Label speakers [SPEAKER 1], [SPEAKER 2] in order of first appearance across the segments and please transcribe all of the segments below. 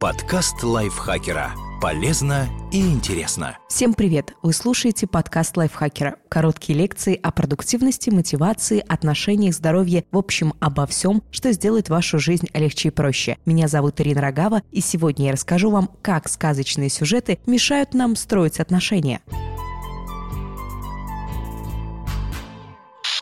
[SPEAKER 1] Подкаст лайфхакера. Полезно и интересно.
[SPEAKER 2] Всем привет! Вы слушаете подкаст лайфхакера. Короткие лекции о продуктивности, мотивации, отношениях, здоровье, в общем, обо всем, что сделает вашу жизнь легче и проще. Меня зовут Ирина Рогава, и сегодня я расскажу вам, как сказочные сюжеты мешают нам строить отношения.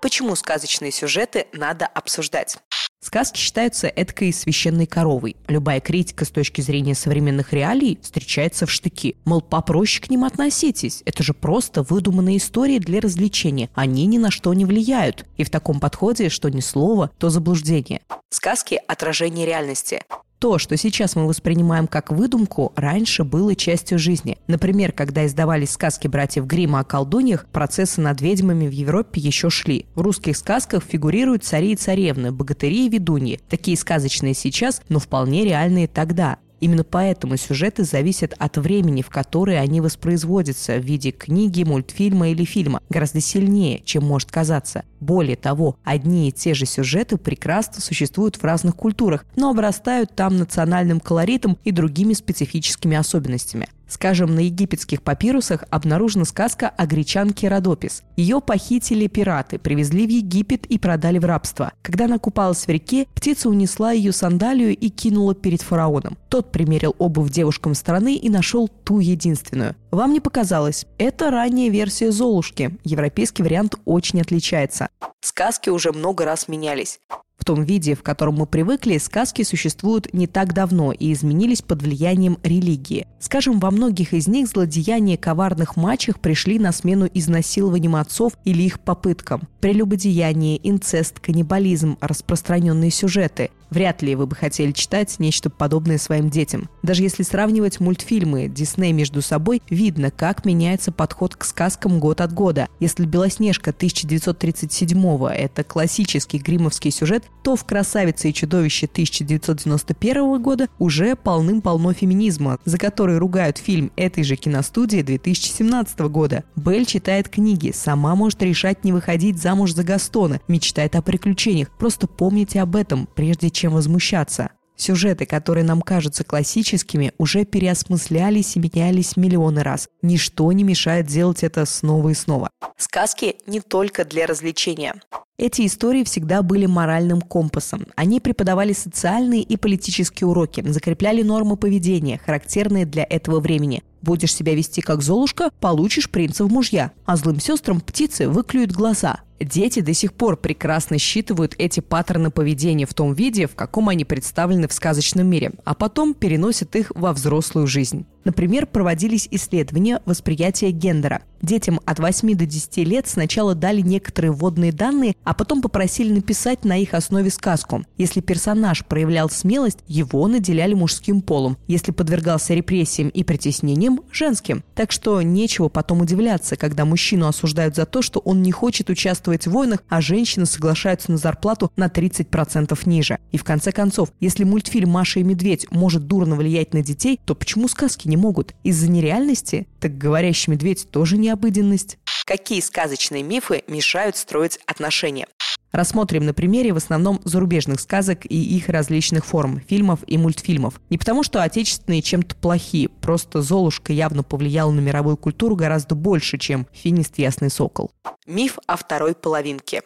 [SPEAKER 2] Почему сказочные сюжеты надо обсуждать? Сказки считаются эткой священной коровой. Любая критика с точки зрения современных реалий встречается в штыки. Мол, попроще к ним относитесь. Это же просто выдуманные истории для развлечения. Они ни на что не влияют. И в таком подходе, что ни слова, то заблуждение. Сказки – отражение реальности. То, что сейчас мы воспринимаем как выдумку, раньше было частью жизни. Например, когда издавались сказки братьев Гримма о колдуньях, процессы над ведьмами в Европе еще шли. В русских сказках фигурируют цари и царевны, богатыри и ведуньи. Такие сказочные сейчас, но вполне реальные тогда. Именно поэтому сюжеты зависят от времени, в которое они воспроизводятся в виде книги, мультфильма или фильма, гораздо сильнее, чем может казаться. Более того, одни и те же сюжеты прекрасно существуют в разных культурах, но обрастают там национальным колоритом и другими специфическими особенностями. Скажем, на египетских папирусах обнаружена сказка о гречанке Родопис. Ее похитили пираты, привезли в Египет и продали в рабство. Когда она купалась в реке, птица унесла ее сандалию и кинула перед фараоном. Тот примерил обувь девушкам страны и нашел ту единственную. Вам не показалось? Это ранняя версия Золушки. Европейский вариант очень отличается. Сказки уже много раз менялись. Том виде, в котором мы привыкли, сказки существуют не так давно и изменились под влиянием религии. Скажем, во многих из них злодеяния коварных мачех пришли на смену изнасилованием отцов или их попыткам. Прелюбодеяние, инцест, каннибализм – распространенные сюжеты. Вряд ли вы бы хотели читать нечто подобное своим детям. Даже если сравнивать мультфильмы Дисней между собой, видно, как меняется подход к сказкам год от года. Если «Белоснежка» 1937 это классический гримовский сюжет, то в «Красавице и чудовище» 1991 года уже полным-полно феминизма, за который ругают фильм этой же киностудии 2017 года. Белль читает книги, сама может решать не выходить замуж за Гастона, мечтает о приключениях. Просто помните об этом, прежде чем возмущаться. Сюжеты, которые нам кажутся классическими, уже переосмыслялись и менялись миллионы раз. Ничто не мешает делать это снова и снова. Сказки не только для развлечения. Эти истории всегда были моральным компасом. Они преподавали социальные и политические уроки, закрепляли нормы поведения, характерные для этого времени. Будешь себя вести как Золушка, получишь принца в мужья, а злым сестрам птицы выклюют глаза. Дети до сих пор прекрасно считывают эти паттерны поведения в том виде, в каком они представлены в сказочном мире, а потом переносят их во взрослую жизнь. Например, проводились исследования восприятия гендера. Детям от 8 до 10 лет сначала дали некоторые вводные данные, а потом попросили написать на их основе сказку. Если персонаж проявлял смелость, его наделяли мужским полом. Если подвергался репрессиям и притеснениям – женским. Так что нечего потом удивляться, когда мужчину осуждают за то, что он не хочет участвовать в войнах, а женщины соглашаются на зарплату на 30% ниже. И в конце концов, если мультфильм «Маша и медведь» может дурно влиять на детей, то почему сказки не могут? Из-за нереальности? Так говорящий медведь тоже не обыденность. Какие сказочные мифы мешают строить отношения? Рассмотрим на примере в основном зарубежных сказок и их различных форм, фильмов и мультфильмов. Не потому, что отечественные чем-то плохие, просто Золушка явно повлияла на мировую культуру гораздо больше, чем Финист Ясный Сокол. Миф о второй половинке.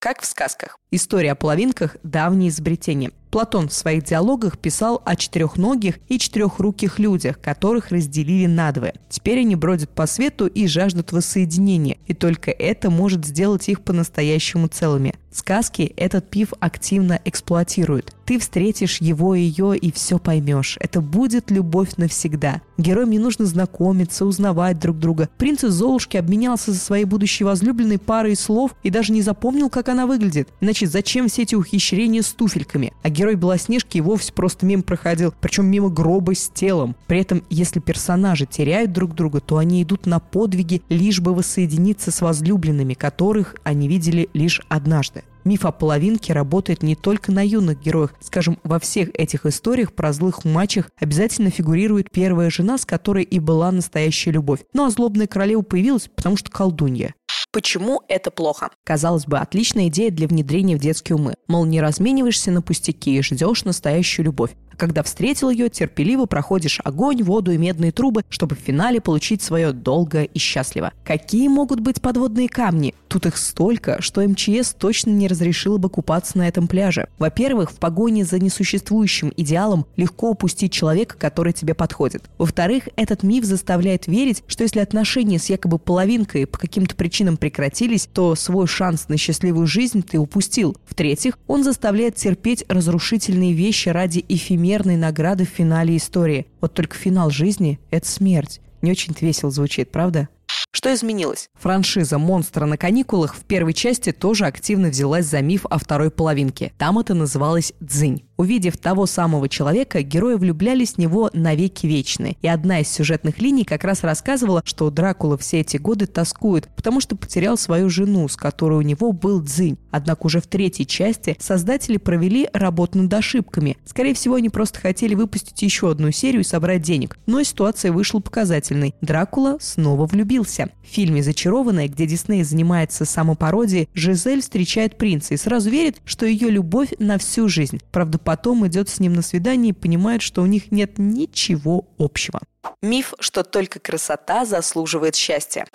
[SPEAKER 2] Как в сказках. История о половинках – давнее изобретение. Платон в своих диалогах писал о четырехногих и четырехруких людях, которых разделили надвое. Теперь они бродят по свету и жаждут воссоединения, и только это может сделать их по-настоящему целыми. Сказки этот пив активно эксплуатирует. Ты встретишь его и ее и все поймешь. Это будет любовь навсегда. Героям не нужно знакомиться, узнавать друг друга. Принц из Золушки обменялся за своей будущей возлюбленной парой слов и даже не запомнил, как она выглядит. Иначе зачем все эти ухищрения с туфельками? А герой Белоснежки и вовсе просто мимо проходил, причем мимо гроба с телом. При этом, если персонажи теряют друг друга, то они идут на подвиги, лишь бы воссоединиться с возлюбленными, которых они видели лишь однажды. Миф о половинке работает не только на юных героях. Скажем, во всех этих историях про злых мачех обязательно фигурирует первая жена, с которой и была настоящая любовь. Ну а злобная королева появилась, потому что колдунья. Почему это плохо? Казалось бы, отличная идея для внедрения в детские умы. Мол, не размениваешься на пустяки и ждешь настоящую любовь. А когда встретил ее, терпеливо проходишь огонь, воду и медные трубы, чтобы в финале получить свое долго и счастливо. Какие могут быть подводные камни? Тут их столько, что МЧС точно не разрешила бы купаться на этом пляже. Во-первых, в погоне за несуществующим идеалом легко упустить человека, который тебе подходит. Во-вторых, этот миф заставляет верить, что если отношения с якобы половинкой по каким-то причинам прекратились, то свой шанс на счастливую жизнь ты упустил. В-третьих, он заставляет терпеть разрушительные вещи ради эфемерной награды в финале истории. Вот только финал жизни – это смерть. Не очень-то весело звучит, правда? Что изменилось? Франшиза «Монстра на каникулах» в первой части тоже активно взялась за миф о второй половинке. Там это называлось «дзынь». Увидев того самого человека, герои влюблялись в него навеки вечны. И одна из сюжетных линий как раз рассказывала, что Дракула все эти годы тоскует, потому что потерял свою жену, с которой у него был дзынь. Однако уже в третьей части создатели провели работу над ошибками. Скорее всего, они просто хотели выпустить еще одну серию и собрать денег. Но ситуация вышла показательной. Дракула снова влюбился. В фильме «Зачарованная», где Дисней занимается самопародией, Жизель встречает принца и сразу верит, что ее любовь на всю жизнь. Правда, потом идет с ним на свидание и понимает, что у них нет ничего общего. Миф, что только красота заслуживает счастья.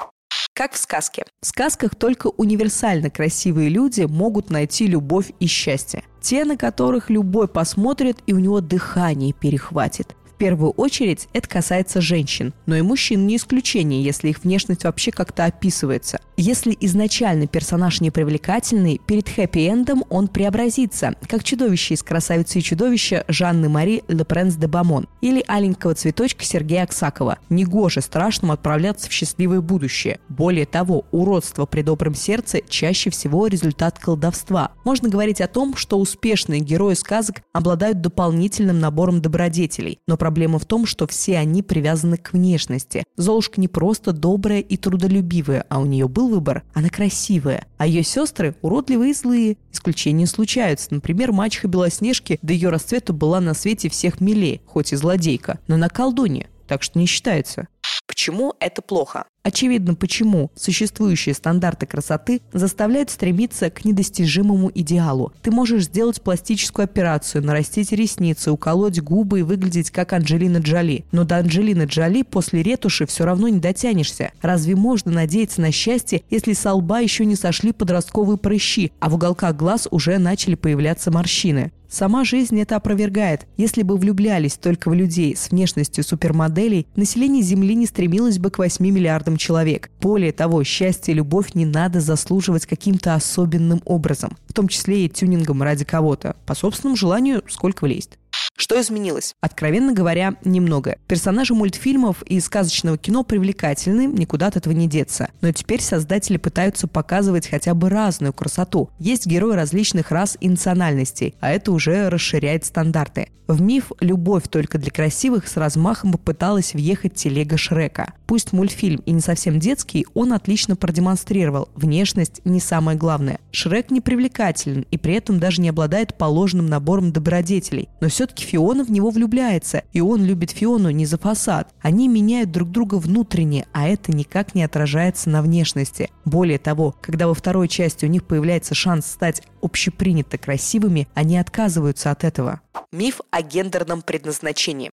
[SPEAKER 2] Как в сказке. В сказках только универсально красивые люди могут найти любовь и счастье. Те, на которых любой посмотрит и у него дыхание перехватит первую очередь это касается женщин, но и мужчин не исключение, если их внешность вообще как-то описывается. Если изначально персонаж не привлекательный, перед хэппи-эндом он преобразится, как чудовище из «Красавицы и чудовища» Жанны Мари Ле Пренс де Бамон или «Аленького цветочка» Сергея Аксакова. Негоже страшному отправляться в счастливое будущее. Более того, уродство при добром сердце чаще всего результат колдовства. Можно говорить о том, что успешные герои сказок обладают дополнительным набором добродетелей, но проблема в том, что все они привязаны к внешности. Золушка не просто добрая и трудолюбивая, а у нее был выбор, она красивая. А ее сестры уродливые и злые. Исключения случаются. Например, мачеха Белоснежки до ее расцвета была на свете всех милее, хоть и злодейка, но на колдуне, так что не считается. Почему это плохо? Очевидно, почему существующие стандарты красоты заставляют стремиться к недостижимому идеалу. Ты можешь сделать пластическую операцию, нарастить ресницы, уколоть губы и выглядеть как Анджелина Джоли. Но до Анджелины Джоли после ретуши все равно не дотянешься. Разве можно надеяться на счастье, если с лба еще не сошли подростковые прыщи, а в уголках глаз уже начали появляться морщины? Сама жизнь это опровергает. Если бы влюблялись только в людей с внешностью супермоделей, население Земли не стремилось бы к 8 миллиардам человек. Более того, счастье и любовь не надо заслуживать каким-то особенным образом, в том числе и тюнингом ради кого-то. По собственному желанию сколько влезть. Что изменилось? Откровенно говоря, немного. Персонажи мультфильмов и сказочного кино привлекательны, никуда от этого не деться. Но теперь создатели пытаются показывать хотя бы разную красоту. Есть герои различных рас и национальностей, а это уже расширяет стандарты. В миф «Любовь только для красивых» с размахом попыталась въехать телега Шрека. Пусть мультфильм и не совсем детский, он отлично продемонстрировал. Внешность не самое главное. Шрек не привлекателен и при этом даже не обладает положенным набором добродетелей. Но все-таки Фиона в него влюбляется, и он любит Фиону не за фасад. Они меняют друг друга внутренне, а это никак не отражается на внешности. Более того, когда во второй части у них появляется шанс стать общепринято красивыми, они отказываются от этого. Миф о гендерном предназначении.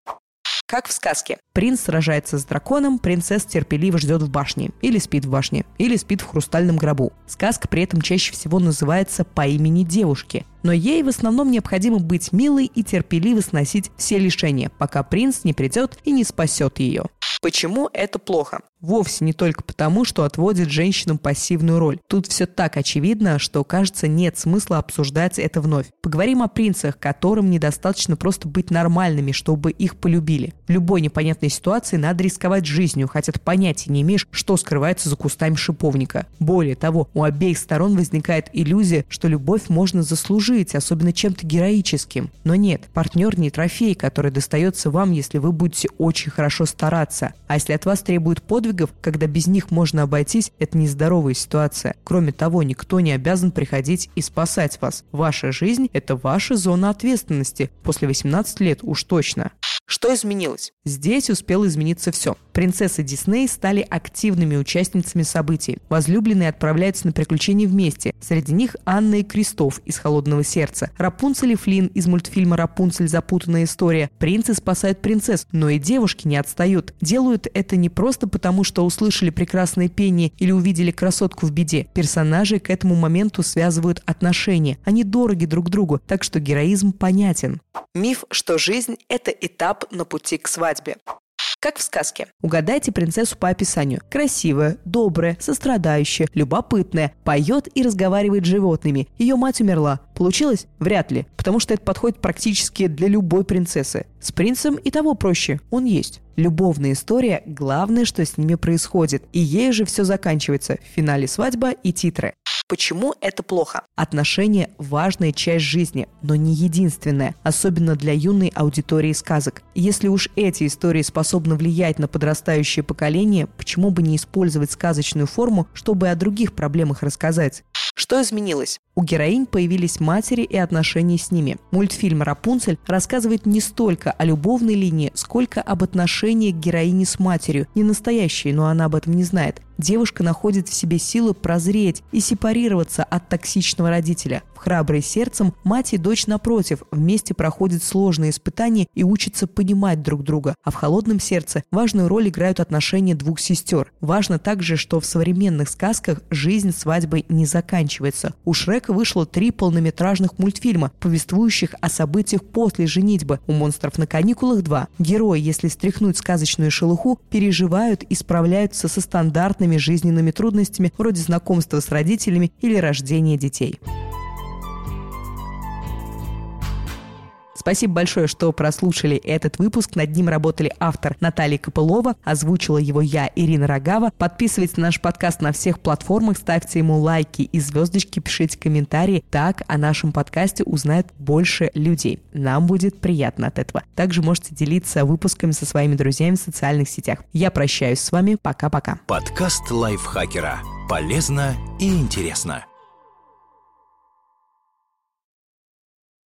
[SPEAKER 2] Как в сказке. Принц сражается с драконом, принцесса терпеливо ждет в башне. Или спит в башне. Или спит в хрустальном гробу. Сказка при этом чаще всего называется по имени девушки. Но ей в основном необходимо быть милой и терпеливо сносить все лишения, пока принц не придет и не спасет ее. Почему это плохо? Вовсе не только потому, что отводит женщинам пассивную роль. Тут все так очевидно, что, кажется, нет смысла обсуждать это вновь. Поговорим о принцах, которым недостаточно просто быть нормальными, чтобы их полюбили. В любой непонятной ситуации надо рисковать жизнью, хотя ты понятия не имеешь, что скрывается за кустами шиповника. Более того, у обеих сторон возникает иллюзия, что любовь можно заслужить, особенно чем-то героическим. Но нет, партнер не трофей, который достается вам, если вы будете очень хорошо стараться. А если от вас требуют подвиг, подвигов, когда без них можно обойтись, это нездоровая ситуация. Кроме того, никто не обязан приходить и спасать вас. Ваша жизнь – это ваша зона ответственности. После 18 лет уж точно. Что изменилось? Здесь успело измениться все. Принцессы Дисней стали активными участницами событий. Возлюбленные отправляются на приключения вместе. Среди них Анна и Крестов из «Холодного сердца», Рапунцель и Флинн из мультфильма «Рапунцель. Запутанная история». Принцы спасают принцесс, но и девушки не отстают. Делают это не просто потому, что услышали прекрасное пение или увидели красотку в беде. Персонажи к этому моменту связывают отношения. Они дороги друг другу, так что героизм понятен. Миф, что жизнь – это этап на пути к свадьбе. Как в сказке. Угадайте принцессу по описанию. Красивая, добрая, сострадающая, любопытная, поет и разговаривает с животными. Ее мать умерла. Получилось? Вряд ли, потому что это подходит практически для любой принцессы. С принцем и того проще. Он есть. Любовная история – главное, что с ними происходит. И ей же все заканчивается. В финале свадьба и титры. Почему это плохо? Отношения – важная часть жизни, но не единственная, особенно для юной аудитории сказок. Если уж эти истории способны влиять на подрастающее поколение, почему бы не использовать сказочную форму, чтобы о других проблемах рассказать? Что изменилось? У героинь появились матери и отношения с ними. Мультфильм «Рапунцель» рассказывает не столько о любовной линии, сколько об отношении к героине с матерью. Не настоящей, но она об этом не знает. Девушка находит в себе силы прозреть и сепарироваться от токсичного родителя. В «Храброй сердцем» мать и дочь, напротив, вместе проходят сложные испытания и учатся понимать друг друга. А в «Холодном сердце» важную роль играют отношения двух сестер. Важно также, что в современных сказках жизнь свадьбой не заканчивается. У Шрека вышло три полнометражных мультфильма, повествующих о событиях после женитьбы. У «Монстров на каникулах» два. Герои, если стряхнуть сказочную шелуху, переживают и справляются со стандартными жизненными трудностями вроде знакомства с родителями или рождения детей. Спасибо большое, что прослушали этот выпуск. Над ним работали автор Наталья Копылова, озвучила его я, Ирина Рогава. Подписывайтесь на наш подкаст на всех платформах, ставьте ему лайки и звездочки, пишите комментарии. Так о нашем подкасте узнает больше людей. Нам будет приятно от этого. Также можете делиться выпусками со своими друзьями в социальных сетях. Я прощаюсь с вами. Пока-пока.
[SPEAKER 1] Подкаст лайфхакера. Полезно и интересно.